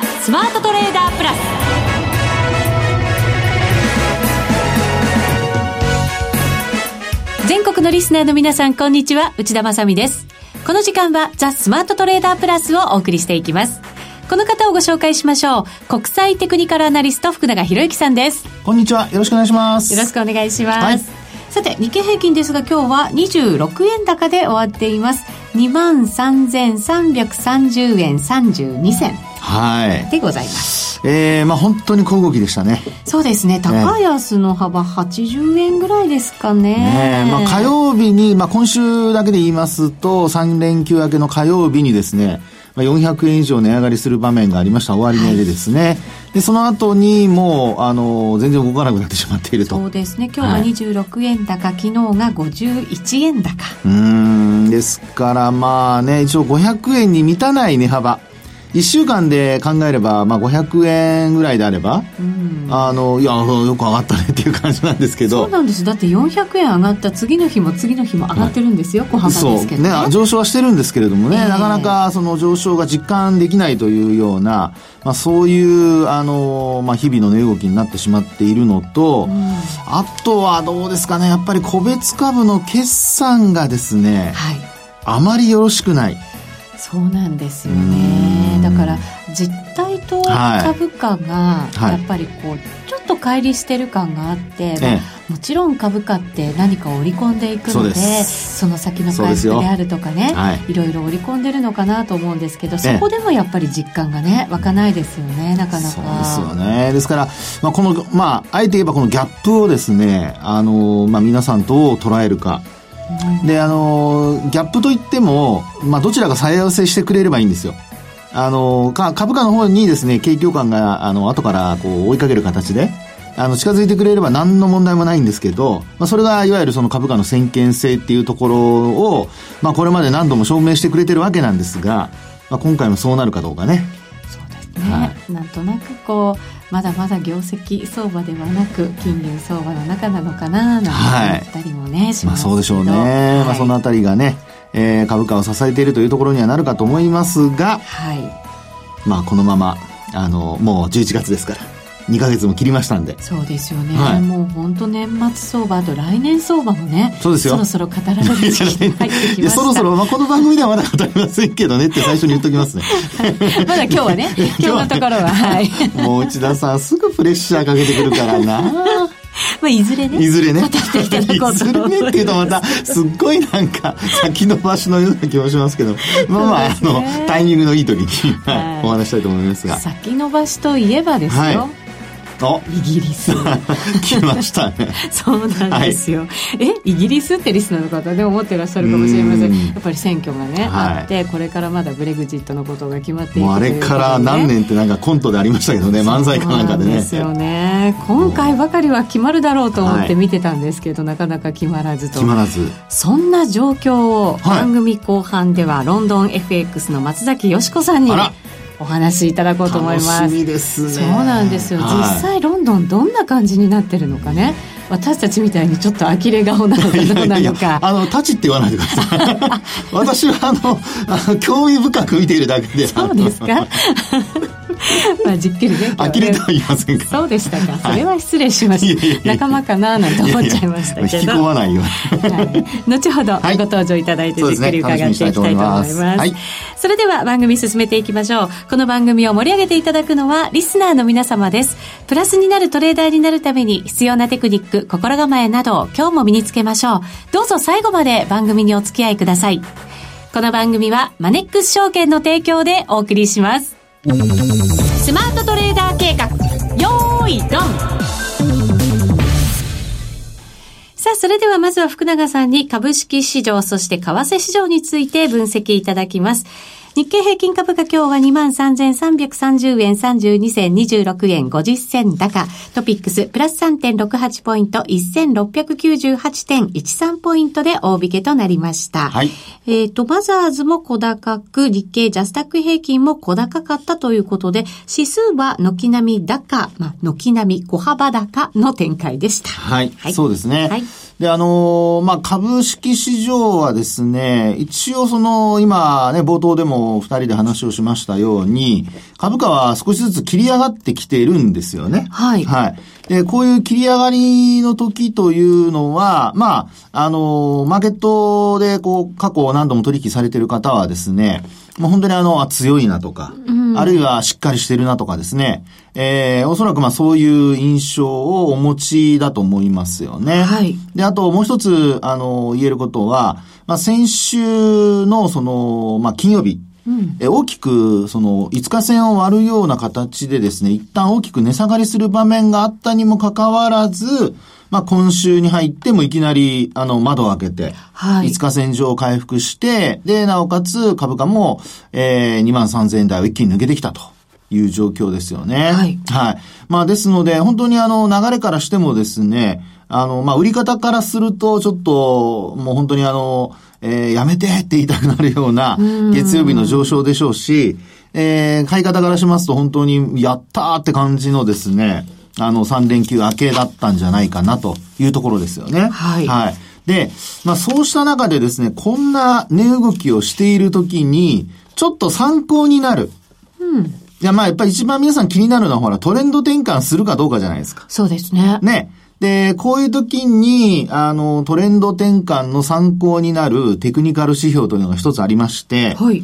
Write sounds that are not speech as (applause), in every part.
ザ・スマートトレーダープラス。全国のリスナーの皆さんこんにちは。内田まさです。この時間はザ・スマートトレーダープラスをお送りしていきます。この方をご紹介しましょう。国際テクニカルアナリスト福永博之さんです。こんにちは。よろしくお願いします。よろしくお願いします、はい。さて、日経平均ですが今日は26円高で終わっています。23,330円32銭。はい。でございます。ええー、まあ本当に小動きでしたね。そうですね。高安の幅80円ぐらいですかね。ねまあ火曜日に、まあ今週だけで言いますと、3連休明けの火曜日にですね、まあ、400円以上値上がりする場面がありました、終値でですね。はい、で、その後にもう、あの、全然動かなくなってしまっていると。そうですね。今日は26円高、はい、昨日が51円高。うん、ですからまあね、一応500円に満たない値幅。1週間で考えれば、まあ、500円ぐらいであれば、うん、あのいやよく上がったねっていう感じなんですけど。そうなんです。だって400円上がった次の日も次の日も上がってるんですよ、はい、小幅ですけどね、ね、上昇はしてるんですけれどもね、えー、なかなかその上昇が実感できないというような、まあ、そういうあの、まあ、日々の値動きになってしまっているのと、うん、あとはどうですかねやっぱり個別株の決算がですね、はい、あまりよろしくない。そうなんですよね。だから実態と株価がやっぱりこうちょっと乖離してる感があって、まあ、もちろん株価って何かを織り込んでいくのでその先の回復であるとかね、はい、いろいろ織り込んでるのかなと思うんですけどそこでもやっぱり実感がね湧かないですよねなかなか。そうですよね。ですから、まあ、このまああえて言えばこのギャップをですねあの、まあ、皆さんどう捉えるかで、あの、ギャップといっても、まあ、どちらが再合わせしてくれればいいんですよ。あの、か株価の方にですね、景況感が、あの、後からこう追いかける形で、あの、近づいてくれれば何の問題もないんですけど、まあ、それがいわゆるその株価の先見性っていうところを、まあ、これまで何度も証明してくれてるわけなんですが、まあ、今回もそうなるかどうかね。はい、なんとなくこう、まだまだ業績相場ではなく金融相場の中なのかななんて思ったりもね、はい、しますまあそうでしょうね、はい、まあそのあたりがね、えー、株価を支えているというところにはなるかと思いますが、はい、まあこのままあのもう11月ですから2か月も切りましたんで。そうですよね、はい、もう本当年末相場あと来年相場もねそうですよ。そろそろ語られる時期に入ってきました。(laughs) そろそろ、まあ、この番組ではまだ語りませんけどねって最初に言っときますね、はい、まだ今日はね (laughs) 今日のところははい。(laughs) もう内田さんすぐプレッシャーかけてくるからな。まあ、いずれね。いずれね。いずれね。っていうとまた、すっごいなんか、先延ばしのような気もしますけど、まあまあ、あの、タイミングのいい時に、はい、お話したいと思いますが。先延ばしといえばですよ。はいイギリス。(laughs) 来ましたね。(laughs) そうなんですよ、はい、えイギリスってリスナーの方で思ってらっしゃるかもしれません。やっぱり選挙がね、はい、あってこれからまだブレグジットのことが決まっていくあれから何年ってなんかコントでありましたけどね漫才かなんかでね。ですよね今回ばかりは決まるだろうと思って見てたんですけど、はい、なかなか決まらずと。決まらず。そんな状況を番組後半ではロンドン FX の松崎よし子さんにお話しいただこうと思います。楽しみですね。そうなんですよ。はい、実際ロンドンどんな感じになってるのかね。私たちみたいにちょっと呆れ顔なのかどうなのか。あの、立ちって言わないでください。(laughs) 私はあの、あの興味深く見ているだけで。そうですか (laughs) まあじっくりね呆れてはいませんか。そうでしたか、それは失礼しました仲間かななんて思っちゃいましたけど。引き込まないよ、はい、後ほどご登場いただいてじっくり伺っていきたいと思います,、はい、それでは番組進めていきましょう。この番組を盛り上げていただくのはリスナーの皆様です。プラスになるトレーダーになるために必要なテクニック心構えなど今日も身につけましょう。どうぞ最後まで番組にお付き合いください。この番組はマネックス証券の提供でお送りしますスマートトレーダー計画よーいドンさあ、それではまずは福永さんに株式市場、そして為替市場について分析いただきます。日経平均株価今日は23,330円32銭26円50銭高。トピックスプラス3.68ポイント1698.13ポイントで大引けとなりました。はい。えっ、ー、と、マザーズも小高く、日経ジャスタック平均も小高かったということで、指数は軒並み高、まあ、軒並み小幅高の展開でした。はい。はい、そうですね。はい。で、あのー、まあ、株式市場はですね、一応その、今ね、冒頭でも二人で話をしましたように、株価は少しずつ切り上がってきているんですよね。はい。はい。で、こういう切り上がりの時というのは、まあ、あのー、マーケットでこう、過去何度も取引されている方はですね、もう本当にあの、強いなとか、うん、あるいはしっかりしてるなとかですね、えー、おそらくまあそういう印象をお持ちだと思いますよね。はい。で、あともう一つ、あの、言えることは、まあ先週のその、まあ金曜日、うん、え大きく、その、5日線を割るような形でですね、一旦大きく値下がりする場面があったにもかかわらず、まあ、今週に入ってもいきなり、あの、窓を開けて、はい。5日線上を回復して、で、なおかつ株価も、えー、2万3000円台を一気に抜けてきたと。いう状況ですよね。はい。はい。まあですので、本当にあの流れからしてもですね、あの、まあ売り方からすると、ちょっと、もう本当にあの、えー、やめてって言いたくなるような月曜日の上昇でしょうし、えー、買い方からしますと本当にやったーって感じのですね、あの、3連休明けだったんじゃないかなというところですよね。はい。はい。で、まあそうした中でですね、こんな値動きをしているときに、ちょっと参考になる。うん。いや、まあやっぱり一番皆さん気になるのはほらトレンド転換するかどうかじゃないですか。そうですね。ね。で、こういう時に、あの、トレンド転換の参考になるテクニカル指標というのが一つありまして、はい。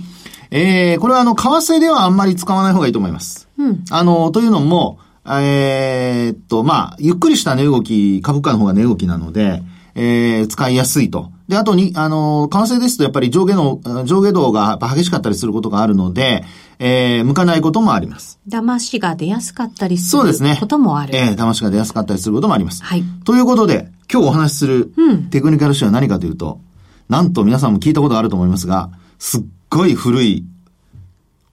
えー、これはあの、為替ではあんまり使わない方がいいと思います。うん。あの、というのも、えー、っと、まあ、ゆっくりした値動き、株価の方が値動きなので、えー、使いやすいと。で、あとに、あの、為替ですとやっぱり上下の、上下動が激しかったりすることがあるので、えー、向かないこともあります。騙しが出やすかったりするそうですね。こともある。えー、騙しが出やすかったりすることもあります。はい。ということで、今日お話しする、テクニカル誌は何かというと、うん、なんと皆さんも聞いたことがあると思いますが、すっごい古い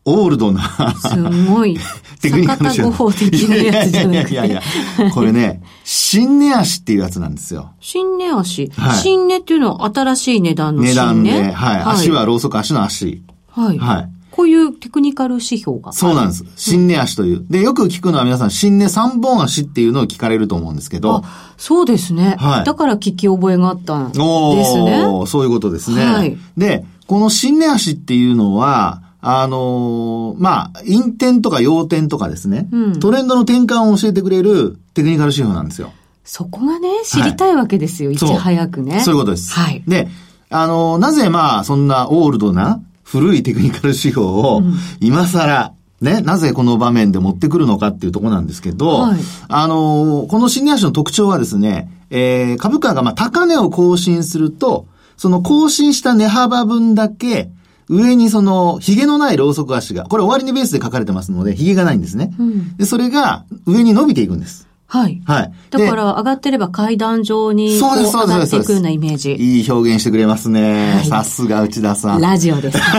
オールドなすごい。(laughs) テクニカル手法的なやつじゃなくて。いやいやいやこれね、新値足っていうやつなんですよ。新値足、はい、新値っていうのは新しい値段の新値。値段で、はい。はい、足はローソク足の足。はい。はい。こういうテクニカル指標がそうなんです。新値足という。で、よく聞くのは皆さん、新値三本足っていうのを聞かれると思うんですけど。あ、そうですね。はい。だから聞き覚えがあったんですね。おそういうことですね。はい。で、この新値足っていうのは、あのー、まあ、インテンとか要点とかですね、うん、トレンドの転換を教えてくれるテクニカル指標なんですよ。そこがね、知りたいわけですよ、はい、いち早くねそ。そういうことです。はい。で、あのー、なぜまあ、そんなオールドな古いテクニカル指標を、今更、ね、なぜこの場面で持ってくるのかっていうところなんですけど、はい、あのー、この新値足の特徴はですね、えー、株価がまあ高値を更新すると、その更新した値幅分だけ、上にその、髭のないろうそく足が、これ終わりにベースで書かれてますので、髭がないんですね。うん、で、それが上に伸びていくんです。はい。はい。だから上がってれば階段状にそうです。上がっていくようなイメージ。いい表現してくれますね。さすが内田さん。ラジオです。(laughs)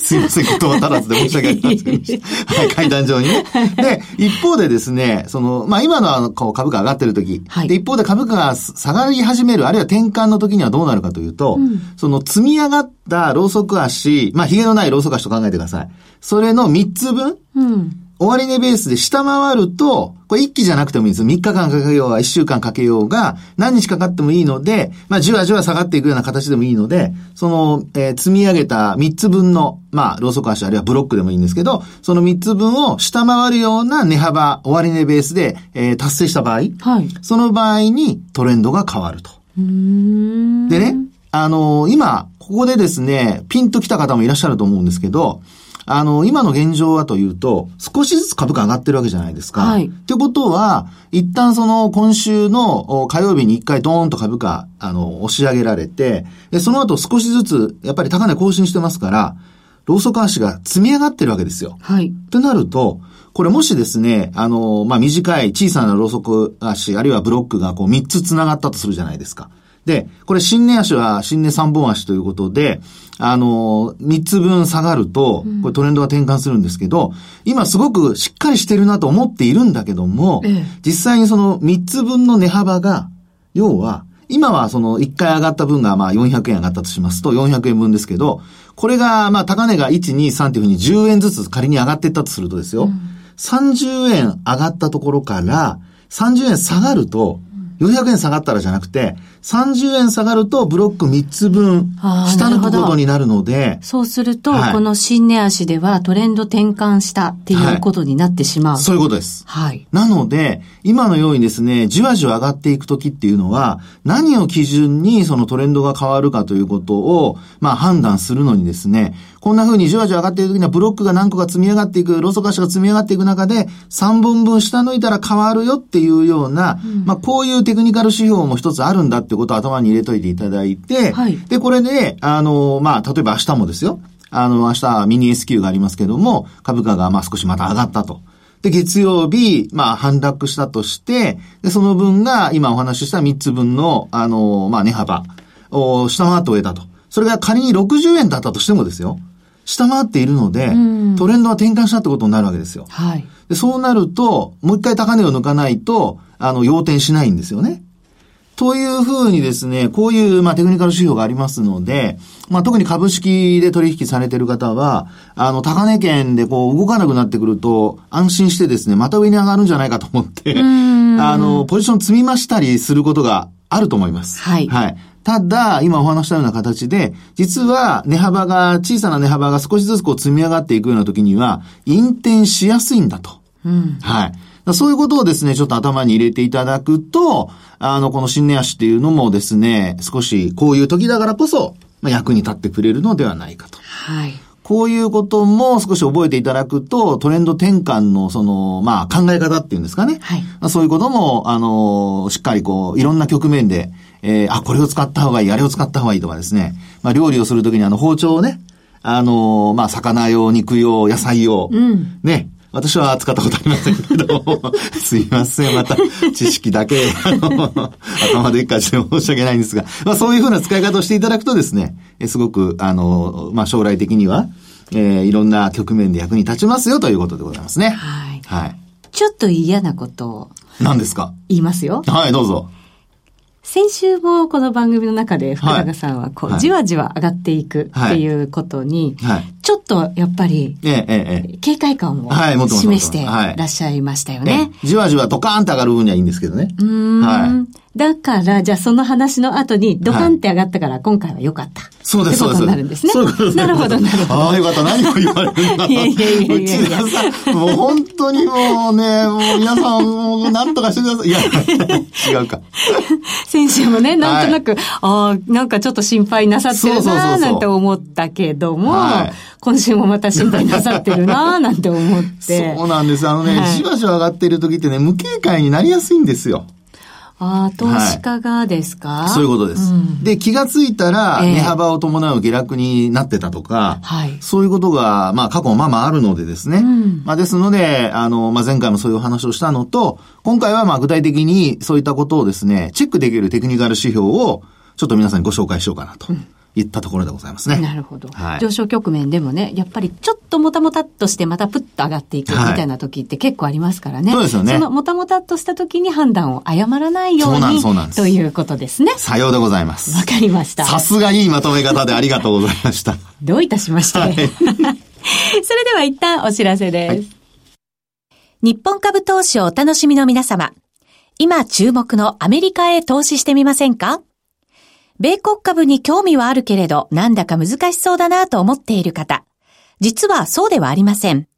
すいません、言葉足らずで申し訳ない (laughs) はい、階段上にね。で、一方でですね、その、まあ、今のあの、こう株価上がってる時、はい、で、一方で株価が下がり始める、あるいは転換の時にはどうなるかというと、うん、その積み上がったロウソク足、まあ、髭のないロウソク足と考えてください。それの3つ分、うん終値ベースで下回ると、これ一気じゃなくてもいいんです。3日間かけようが1週間かけようが、何日かかってもいいので、まあじわじわ下がっていくような形でもいいので、その、えー、積み上げた3つ分の、まあ、ローソク足あるいはブロックでもいいんですけど、その3つ分を下回るような値幅、終値ベースで、えー、達成した場合、はい、その場合にトレンドが変わると。でね、あのー、今、ここでですね、ピンと来た方もいらっしゃると思うんですけど、あの、今の現状はというと、少しずつ株価上がってるわけじゃないですか。はい。ってことは、一旦その今週の火曜日に一回ドーンと株価、あの、押し上げられて、で、その後少しずつ、やっぱり高値更新してますから、ローソク足が積み上がってるわけですよ。はい。となると、これもしですね、あの、まあ、短い小さなローソク足、あるいはブロックがこう3つ繋がったとするじゃないですか。で、これ新年足は新年3本足ということで、あの、3つ分下がると、これトレンドが転換するんですけど、今すごくしっかりしてるなと思っているんだけども、実際にその3つ分の値幅が、要は、今はその1回上がった分がまあ400円上がったとしますと400円分ですけど、これがまあ高値が1、2、3っていうふうに10円ずつ仮に上がっていったとするとですよ、30円上がったところから30円下がると、400円下がったらじゃなくて、30円下がるとブロック3つ分、下抜くことになるので。そうすると、はい、この新値足ではトレンド転換したっていうことになってしまう。はい、そういうことです。はい。なので、今のようにですね、じわじわ上がっていくときっていうのは、何を基準にそのトレンドが変わるかということを、まあ判断するのにですね、こんな風にじわじわ上がっている時にはブロックが何個か積み上がっていく、ローソク足が積み上がっていく中で、3本分下抜いたら変わるよっていうような、うん、まあこういうテクニカル指標も一つあるんだってことを頭に入れといていただいて、はい、で、これで、あの、まあ例えば明日もですよ。あの、明日ミニ S q がありますけども、株価がまあ少しまた上がったと。で、月曜日、まあ、反落したとして、で、その分が、今お話しした3つ分の、あの、まあ、値幅を下回って終えたと。それが仮に60円だったとしてもですよ。下回っているので、トレンドは転換したってことになるわけですよ。はい。で、そうなると、もう一回高値を抜かないと、あの、要点しないんですよね。というふうにですね、こういう、まあ、テクニカル指標がありますので、まあ、特に株式で取引されている方は、あの、高値圏でこう、動かなくなってくると、安心してですね、また上に上がるんじゃないかと思って、あの、ポジション積み増したりすることがあると思います。はい。はい。ただ、今お話したような形で、実は値幅が、小さな値幅が少しずつこう積み上がっていくような時には、引転しやすいんだと。うん、はい。そういうことをですね、ちょっと頭に入れていただくと、あの、この新値足っていうのもですね、少しこういう時だからこそ、まあ、役に立ってくれるのではないかと。はい。こういうことも少し覚えていただくと、トレンド転換のその、まあ考え方っていうんですかね。はい。まあ、そういうことも、あの、しっかりこう、いろんな局面で、えー、あ、これを使った方がいい、あれを使った方がいいとかですね。まあ、料理をするときにあの包丁をね、あのー、まあ、魚用、肉用、野菜用、うん、ね。私は使ったことありませんけど、(laughs) すいません、また知識だけ、頭で一回して申し訳ないんですが、まあそういうふうな使い方をしていただくとですね、すごく、あの、まあ将来的には、えー、いろんな局面で役に立ちますよということでございますね。はい。はい。ちょっと嫌なことを。何ですか？言いますよ。はい、どうぞ。先週もこの番組の中で福永さんはこう、じわじわ上がっていくっていうことに、ちょっとやっぱり、警戒感を示してらっしゃいましたよね。じわじわドカーンと上がる分にはいいんですけどね。うん。はい。だから、じゃあその話の後にドカンって上がったから、今回は良かった。そうです、そうです。になるんですね。そうです。なるほど、なるほど。ああ、よかった。何を言われるんだいやいやいやいやもう本当にもうね、もう皆さん、もう何とかしてください。いや、(laughs) 違うか。先週もね、なんとなく、ああ、なんかちょっと心配なさってるななんて思ったけども、今週もまた心配なさってるな (laughs) なんて思って。そうなんです。あのね、じわじわ上がっている時ってね、無警戒になりやすいんですよ。ああ、投資家がですか、はい、そういうことです。うん、で、気がついたら、値幅を伴う下落になってたとか、はい、そういうことが、まあ、過去もまあまああるのでですね。うん、まあ、ですので、あの、まあ、前回もそういうお話をしたのと、今回はまあ、具体的にそういったことをですね、チェックできるテクニカル指標を、ちょっと皆さんにご紹介しようかなと。うんいったところでございますね。なるほど。はい、上昇局面でもね、やっぱりちょっともたもたっとしてまたプッと上がっていくみたいな時って結構ありますからね。はい、そうですよね。そのもたもたっとした時に判断を誤らないように。そうなんそうなんです。ということですね。さようでございます。わかりました。さすがいいまとめ方でありがとうございました。どういたしまして。はい、(laughs) それでは一旦お知らせです。はい、日本株投資をお楽しみの皆様。今注目のアメリカへ投資してみませんか？米国株に興味はあるけれど、なんだか難しそうだなと思っている方。実はそうではありません。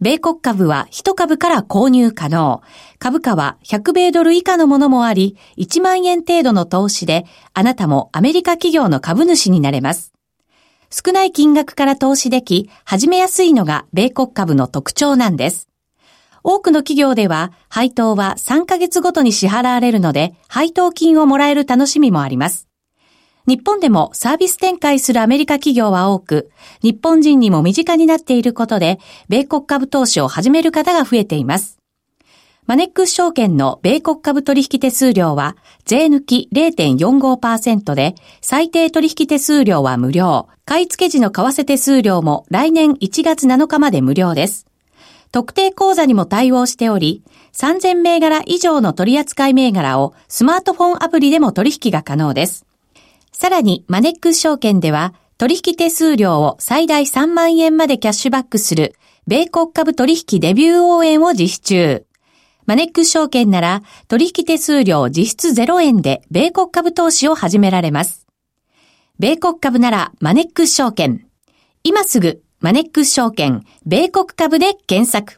米国株は1株から購入可能。株価は100米ドル以下のものもあり、1万円程度の投資で、あなたもアメリカ企業の株主になれます。少ない金額から投資でき、始めやすいのが米国株の特徴なんです。多くの企業では、配当は3ヶ月ごとに支払われるので、配当金をもらえる楽しみもあります。日本でもサービス展開するアメリカ企業は多く、日本人にも身近になっていることで、米国株投資を始める方が増えています。マネックス証券の米国株取引手数料は、税抜き0.45%で、最低取引手数料は無料。買い付け時の為替手数料も来年1月7日まで無料です。特定口座にも対応しており、3000銘柄以上の取扱銘柄をスマートフォンアプリでも取引が可能です。さらに、マネックス証券では、取引手数料を最大3万円までキャッシュバックする、米国株取引デビュー応援を実施中。マネックス証券なら取引手数料実質0円で米国株投資を始められます。米国株ならマネックス証券。今すぐマネックス証券米国株で検索。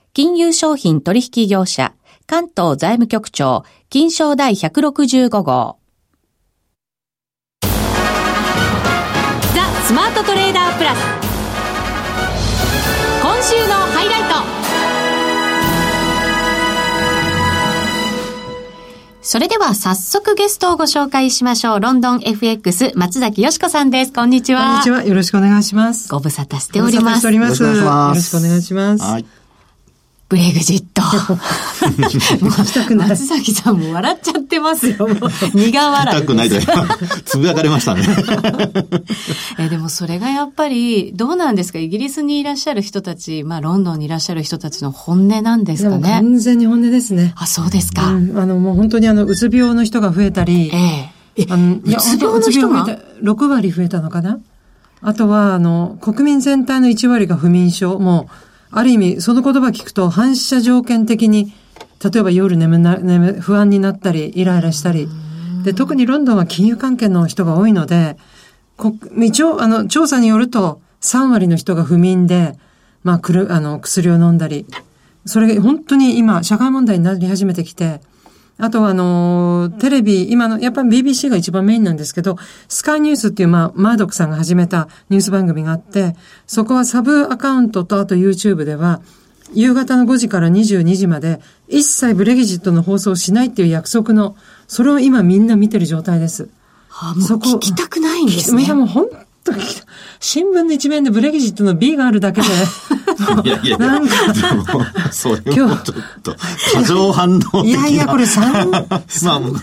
金融商品取引業者、関東財務局長、金賞第165号。ザ・スマートトレーダープラス。今週のハイライト。それでは早速ゲストをご紹介しましょう。ロンドン FX 松崎よしこさんです。こんにちは。こんにちは。よろしくお願いします。ご無沙汰しております。ご無沙汰しております。よろしくお願いします。はい。ブレグジット。(laughs) 松崎さんも笑っちゃってますよ。苦笑い。痛くないと (laughs) つぶやかれましたね。(laughs) えでもそれがやっぱり、どうなんですか？イギリスにいらっしゃる人たち、まあロンドンにいらっしゃる人たちの本音なんですかね？完全に本音ですね。あ、そうですか。うん、あの、もう本当にあの、うつ病の人が増えたり、ええ。あのうつ病の人が？6割増えたのかな？あとは、あの、国民全体の1割が不眠症。もう、ある意味、その言葉聞くと反射条件的に、例えば夜眠な、眠、不安になったり、イライラしたり。で、特にロンドンは金融関係の人が多いので、一応、あの、調査によると、3割の人が不眠で、まあ、くる、あの、薬を飲んだり。それが本当に今、社会問題になり始めてきて、あとはあの、テレビ、今の、やっぱり BBC が一番メインなんですけど、スカイニュースっていう、まあ、マードックさんが始めたニュース番組があって、そこはサブアカウントとあと YouTube では、夕方の5時から22時まで、一切ブレギジットの放送をしないっていう約束の、それを今みんな見てる状態です。はあ、もう聞きたくないんですね。いや、もう本当に、新聞の一面でブレギジットの B があるだけで、(laughs) いやいや、なんか、それもちょっと、過剰反応いやいや、これ3、(laughs) ま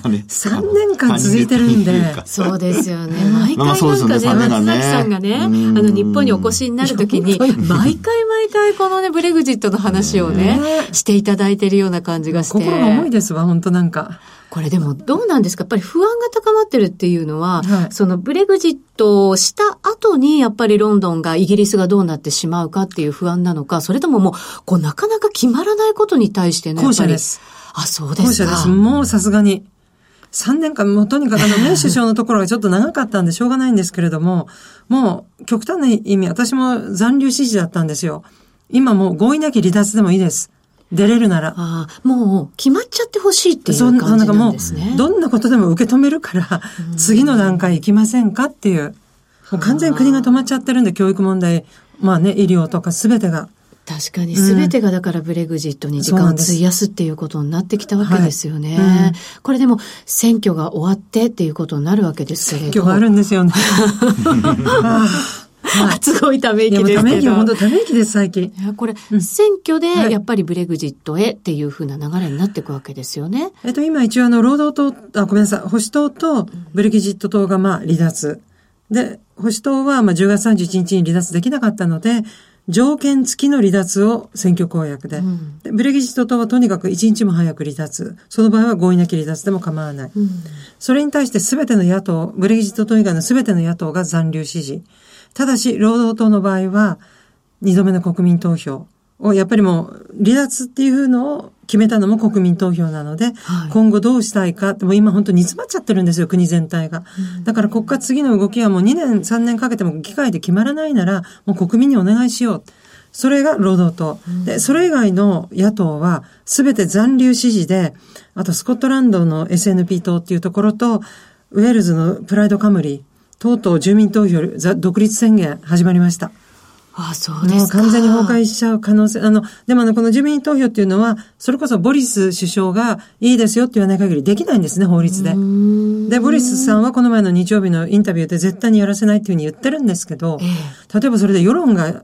あ、ね、3年間続いてるんで。そうですよね。毎回なんかね、松崎さんがね、あの、日本にお越しになるときに、毎回毎回このね、ブレグジットの話をね、していただいてるような感じがして。心が重いですわ、本当なんか。これでもどうなんですか？やっぱり不安が高まってるっていうのは、はい、そのブレグジットをした後にやっぱりロンドンがイギリスがどうなってしまうかっていう不安なのか、それとももう、こうなかなか決まらないことに対してね。後者です。あ、そうですか。後者です。もうさすがに。3年間、もうとにかくあの、メイ首相のところがちょっと長かったんでしょうがないんですけれども、もう極端な意味、私も残留支持だったんですよ。今もう合意なき離脱でもいいです。出れるなら。ああ、もう決まっちゃってほしいっていう感じなんですね。どんなことでも受け止めるから、次の段階行きませんかっていう。もう完全に国が止まっちゃってるんで、教育問題、まあね、医療とかすべてが。確かに全てがだからブレグジットに時間を費やすっていうことになってきたわけですよね。はいうん、これでも選挙が終わってっていうことになるわけですけれど。選挙があるんですよね。(laughs) はい、すごいため息ですけど。ため息、本当ため息です、最近。これ、うん、選挙で、やっぱりブレグジットへっていうふうな流れになっていくわけですよね。えっと、今一応あの、労働党、あ、ごめんなさい、保守党とブレグジット党がまあ離脱。で、保守党はまあ10月31日に離脱できなかったので、条件付きの離脱を選挙公約で。うん、でブレギジット党はとにかく1日も早く離脱。その場合は合意なき離脱でも構わない。うん、それに対して全ての野党、ブレギジット党以外の全ての野党が残留支持。ただし、労働党の場合は、二度目の国民投票を、やっぱりもう、離脱っていうのを決めたのも国民投票なので、はい、今後どうしたいか、でも今本当に煮詰まっちゃってるんですよ、国全体が。うん、だから国家次の動きはもう2年、3年かけても議会で決まらないなら、もう国民にお願いしよう。それが労働党。うん、で、それ以外の野党は、すべて残留支持で、あとスコットランドの SNP 党っていうところと、ウェールズのプライドカムリー、とうとう住民投票、独立宣言始まりました。ああ、そうですか。完全に崩壊しちゃう可能性。あの、でもあの、この住民投票っていうのは、それこそボリス首相がいいですよって言わない限りできないんですね、法律で。で、ボリスさんはこの前の日曜日のインタビューで絶対にやらせないっていうふうに言ってるんですけど、ええ、例えばそれで世論が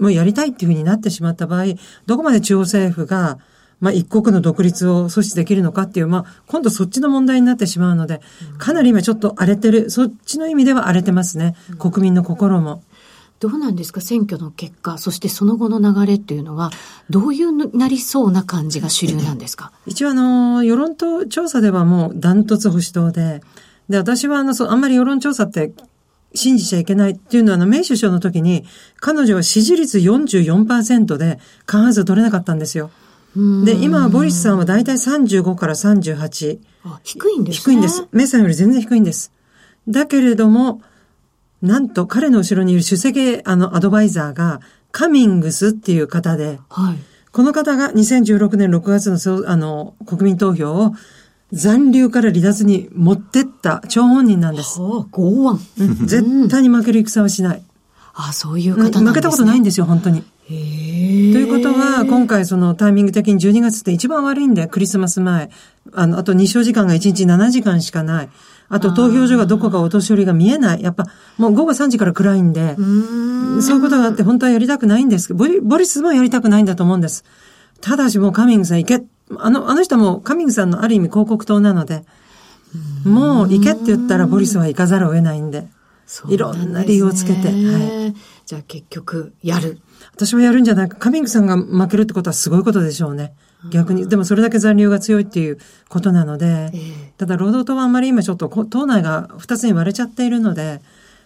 もうやりたいっていうふうになってしまった場合、どこまで中央政府が、まあ、一国の独立を阻止できるのかっていう、まあ、今度そっちの問題になってしまうので、かなり今ちょっと荒れてる、そっちの意味では荒れてますね。国民の心も。どうなんですか選挙の結果、そしてその後の流れっていうのは、どういうなりそうな感じが主流なんですか？一応あの、世論調査ではもうダントツ保守党で、で、私はあの、そう、あんまり世論調査って信じちゃいけないっていうのは、あの、メイ首相の時に、彼女は支持率44%で過半数取れなかったんですよ。で、今はボリスさんは大体35から38。低いんですね。低いんです。メイさんより全然低いんです。だけれども、なんと彼の後ろにいる主席あのアドバイザーがカミングスっていう方で、はい、この方が2016年6月のあの国民投票を残留から離脱に持ってった張本人なんです。はあ、剛腕、絶対に負ける戦はしない。あそういう方なんですね。負けたことないんですよ、本当に。ということは、今回そのタイミング的に12月って一番悪いんで、クリスマス前。あの、あと日照時間が1日7時間しかない。あと投票所がどこかお年寄りが見えない。やっぱもう午後3時から暗いんで、そういうことがあって本当はやりたくないんですボリボリスもやりたくないんだと思うんです。ただしもうカミングさん行け。あの、あの人もカミングさんのある意味広告塔なので、もう行けって言ったらボリスは行かざるを得ないんで。いろんな理由をつけて。はい。じゃあ結局、やる。私はやるんじゃないか。カミングさんが負けるってことはすごいことでしょうね。逆に。でもそれだけ残留が強いっていうことなので、えー、ただ労働党はあんまり今ちょっと党内が二つに割れちゃっているので、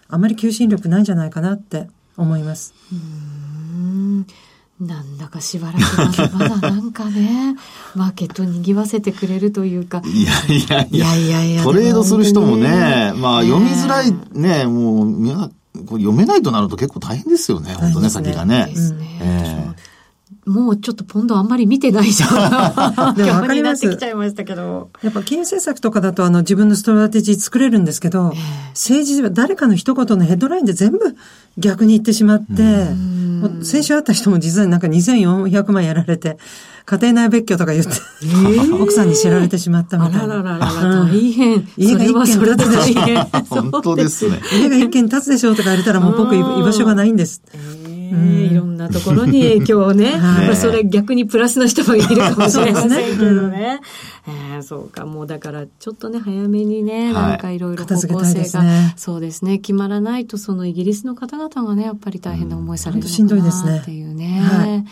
あまり求心力ないんじゃないかなって思います。うんなんだかしばらくまだまだなんかね、(laughs) マーケットにぎわせてくれるというか。いやいやいや。いやいやトレードする人もね、まあ読みづらいね、もう、読めないとなると結構大変ですよね、本当ね、先がね。ですね。えーもうちょっとポンドあんまり見てないじゃん。(laughs) でも分かります。きちゃいましたけど。やっぱ金融政策とかだとあの自分のストラテジー作れるんですけど、えー、政治は誰かの一言のヘッドラインで全部逆に言ってしまって、先週会った人も実はなんか2400万やられて、家庭内別居とか言って、えー、奥さんに知られてしまったみたいな。あらららら、大変。家が一軒建つでしょ。本当ですね。家が一軒建つでしょとか言われたらもう僕居場所がないんです。えーいろんなところに (laughs) 影響をね、はい、まあ、それ逆にプラスの人もいるかもしれませんけどね。えー、そうか、もうだからちょっとね、早めにね、なんかいろいろ方向性が、ね、そうですね、決まらないと、そのイギリスの方々がね、やっぱり大変な思いされるのかなっていうね。はい、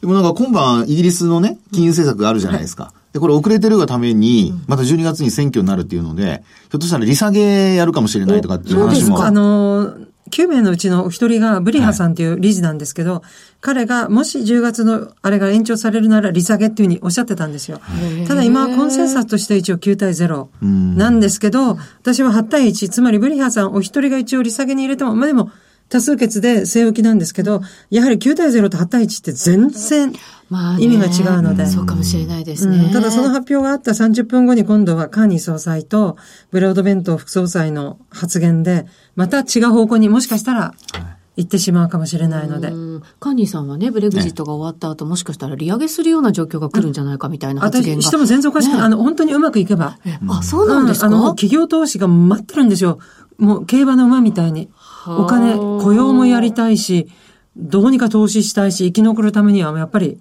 でもなんか今晩イギリスのね、金融政策があるじゃないですか。で、これ遅れてるがために、また12月に選挙になるっていうので、ひょっとしたら利下げやるかもしれないとかっていう話も。そうです。か。あのー9名のうちのお一人がブリハさんという理事なんですけど、はい、彼がもし10月のあれが延長されるなら利下げっていうふうにおっしゃってたんですよ。ただ今はコンセンサスとして一応9対0なんですけど、私は8対1、つまりブリハさんお一人が一応利下げに入れても、まあでも多数決で据え置きなんですけど、やはり9対0と8対1って全然意味が違うので。そうかもしれないですね、うん、ただその発表があった30分後に今度はカーニー総裁とブロードベント副総裁の発言で、また違う方向にもしかしたら、行ってしまうかもしれないので。カーニーさんはね、ブレグジットが終わった後、ね、もしかしたら利上げするような状況が来るんじゃないかみたいな発言が。私、しても全然おかしくない。ね、あの、本当にうまくいけば。あ、そうなんですか、うん、あの、企業投資が待ってるんですよ。もう、競馬の馬みたいに。お金、雇用もやりたいし、どうにか投資したいし、生き残るためにはやっぱり。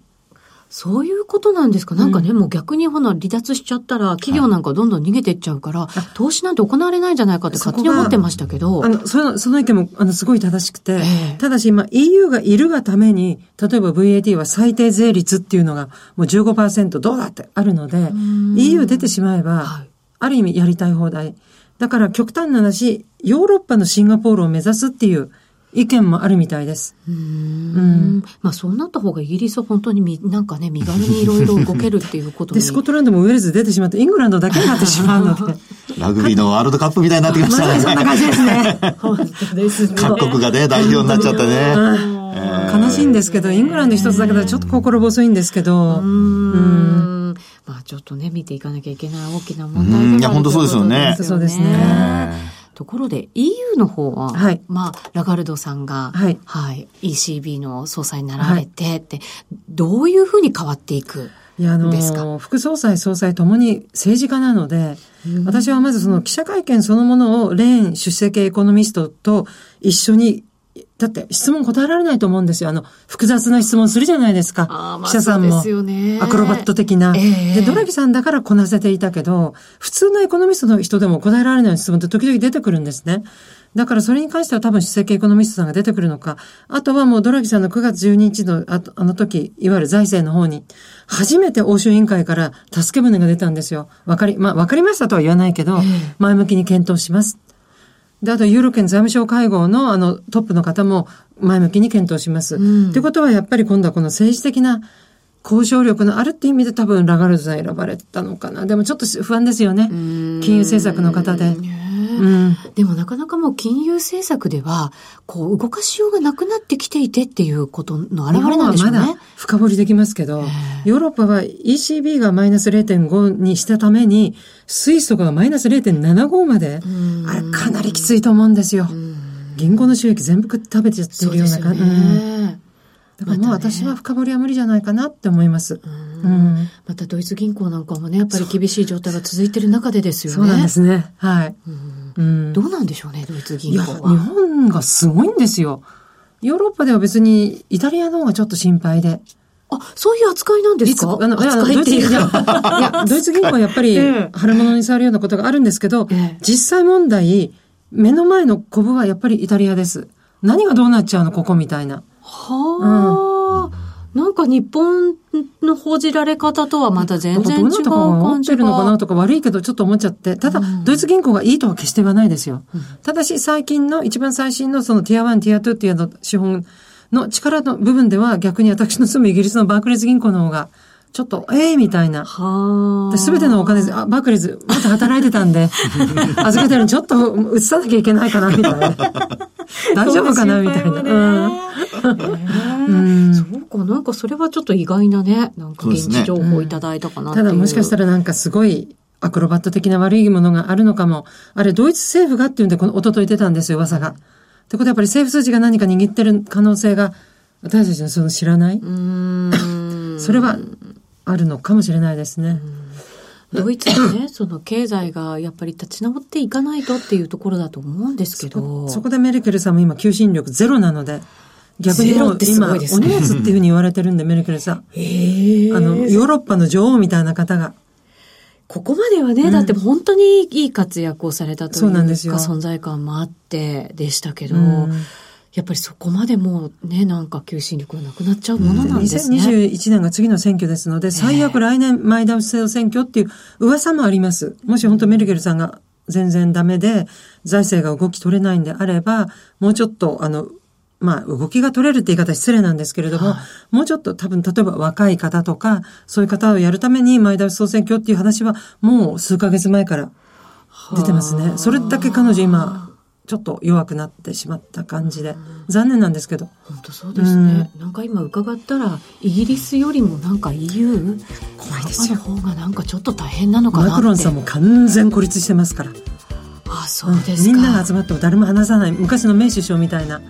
そういうことなんですか？なんかね、うん、もう逆にほな、離脱しちゃったら、企業なんかどんどん逃げていっちゃうから、はい、投資なんて行われないんじゃないかって勝手に思ってましたけど。あの、その、その意見も、あの、すごい正しくて、えー、ただし今、EU がいるがために、例えば VAT は最低税率っていうのが、もう15%どうだってあるので、EU 出てしまえば、はい、ある意味やりたい放題。だから極端な話、ヨーロッパのシンガポールを目指すっていう、意見もあるみたいです。うんうんまあそうなった方がイギリスは本当にみなんかね、身軽にいろいろ動けるっていうことで、スコットランドもウェールズ出てしまって、イングランドだけになってしまうので。ラグビーのワールドカップみたいになってきましたね。ま、そんな感じですね。本当ですね。各国がね、代表になっちゃったね。悲しいんですけど、イングランド一つだけでちょっと心細いんですけど。うん。まあちょっとね、見ていかなきゃいけない大きな問題いや、本当そうですよね。そうですね。ところで EU の方は、はい、まあ、ラガルドさんが、はい、はい、ECB の総裁になられてって、はい、どういうふうに変わっていくいや、あの、副総裁、総裁ともに政治家なので、私はまずその記者会見そのものをレーン出席エコノミストと一緒にだって質問答えられないと思うんですよ。あの、複雑な質問するじゃないですか。まあ、記者さんも。ね、アクロバット的な、えー、で、ドラギさんだからこなせていたけど、普通のエコノミストの人でも答えられない質問って時々出てくるんですね。だからそれに関しては多分主席エコノミストさんが出てくるのか、あとはもうドラギさんの9月12日のああの時、いわゆる財政の方に、初めて欧州委員会から助け舟が出たんですよ。わかり、まあ、わかりましたとは言わないけど、前向きに検討します。で、あと、ユーロ圏財務省会合のあのトップの方も前向きに検討します。と、うん、いうことは、やっぱり今度はこの政治的な交渉力のあるって意味で多分ラガルドさん選ばれたのかな。でもちょっと不安ですよね。金融政策の方で。うん、でもなかなかもう金融政策では、こう動かしようがなくなってきていてっていうことの表れなんでしょうね。まだ深掘りできますけど、ヨーロッパは ECB がマイナス0.5にしたために、スイスとかがマイナス0.75まで、あれかなりきついと思うんですよ。銀行の収益全部食べちゃってるような感じ。だからもう私は深掘りは無理じゃないかなって思います。うん、またドイツ銀行なんかもね、やっぱり厳しい状態が続いてる中でですよね。そうなんですね。はい。うん、どうなんでしょうね、ドイツ銀行は。日本がすごいんですよ。ヨーロッパでは別にイタリアの方がちょっと心配で。あ、そういう扱いなんですか？あの、扱いっていうか。いや、(laughs) ドイツ銀行はやっぱり、春物に触るようなことがあるんですけど、ええ、実際問題、目の前のコブはやっぱりイタリアです。何がどうなっちゃうの、ここみたいな。はあ、うん、なんか日本の報じられ方とはまた全然違う感じが。思ってるのかなとか悪いけどちょっと思っちゃって。ただ、うん、ドイツ銀行がいいとは決して言わないですよ。うん、ただし最近の一番最新のそのティア1、ティア2っていうの資本の力の部分では逆に私の住むイギリスのバークレーズ銀行の方がちょっと、ええー、みたいな。すべてのお金、あ、バークレーズ、また働いてたんで、(laughs) 預けてるのちょっと移さなきゃいけないかな、みたいな。(laughs) 大丈夫かな、みたいな。うん、そうか、なんかそれはちょっと意外なね、なんか現地情報いただいたかな、ただもしかしたらなんかすごい、アクロバット的な悪いものがあるのかも。あれ、ドイツ政府がっていうんで、この、おととい出たんですよ、噂が。ってことはやっぱり政府数字が何か握ってる可能性が、私たちのその知らない？それは、あるのかもしれないですね。ドイツでね、(coughs) その経済がやっぱり立ち直っていかないとっていうところだと思うんですけど。そこでメルケルさんも今求心力ゼロなので、逆にもう今、お荷物っていうふうに言われてるんで、メルケルさん。あの、ヨーロッパの女王みたいな方が。ここまではね、うん、だって本当にいい活躍をされたというか、そうなんですよ存在感もあってでしたけど、うんやっぱりそこまでもうね、なんか求心力がなくなっちゃうものなんですね。2021年が次の選挙ですので、最悪来年前倒し選挙っていう噂もあります。もし本当メルケルさんが全然ダメで、財政が動き取れないんであれば、もうちょっと、あの、まあ、動きが取れるって言い方失礼なんですけれども、はあ、もうちょっと多分、例えば若い方とか、そういう方をやるために前倒し総選挙っていう話は、もう数ヶ月前から出てますね。それだけ彼女今、ちょっと弱くなってしまった感じで、残念なんですけど。本当そうですね。うん、なんか今伺ったら、イギリスよりもなんか EU、怖いですよ。方がなんかちょっと大変なのかなって。マクロンさんも完全孤立してますから。あ、そうですか、みんなが集まっても誰も話さない、昔の名首相みたいな。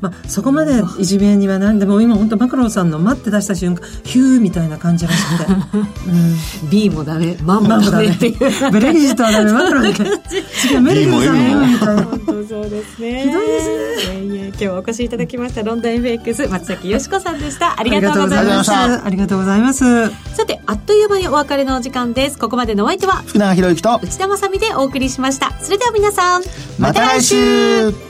まあ、そこまでいじめにはなんでも今本当マクロンさんの待って出した瞬間ヒューみたいな感じらしくて、(laughs) うん、B もダメ。マンもダメっていう。ブレギジットはダメマクロンだけ次はメルケルさんもみたいな。本当そうですね。ひどいですね。いやいや今日はお越しいただきましたロンドン FX 松崎よしこさんでした。ありがとうございました。ありがとうございます。さてあっという間にお別れのお時間です。ここまでのお相手は福永博之と内田まさでお送りしました。それでは皆さんまた来週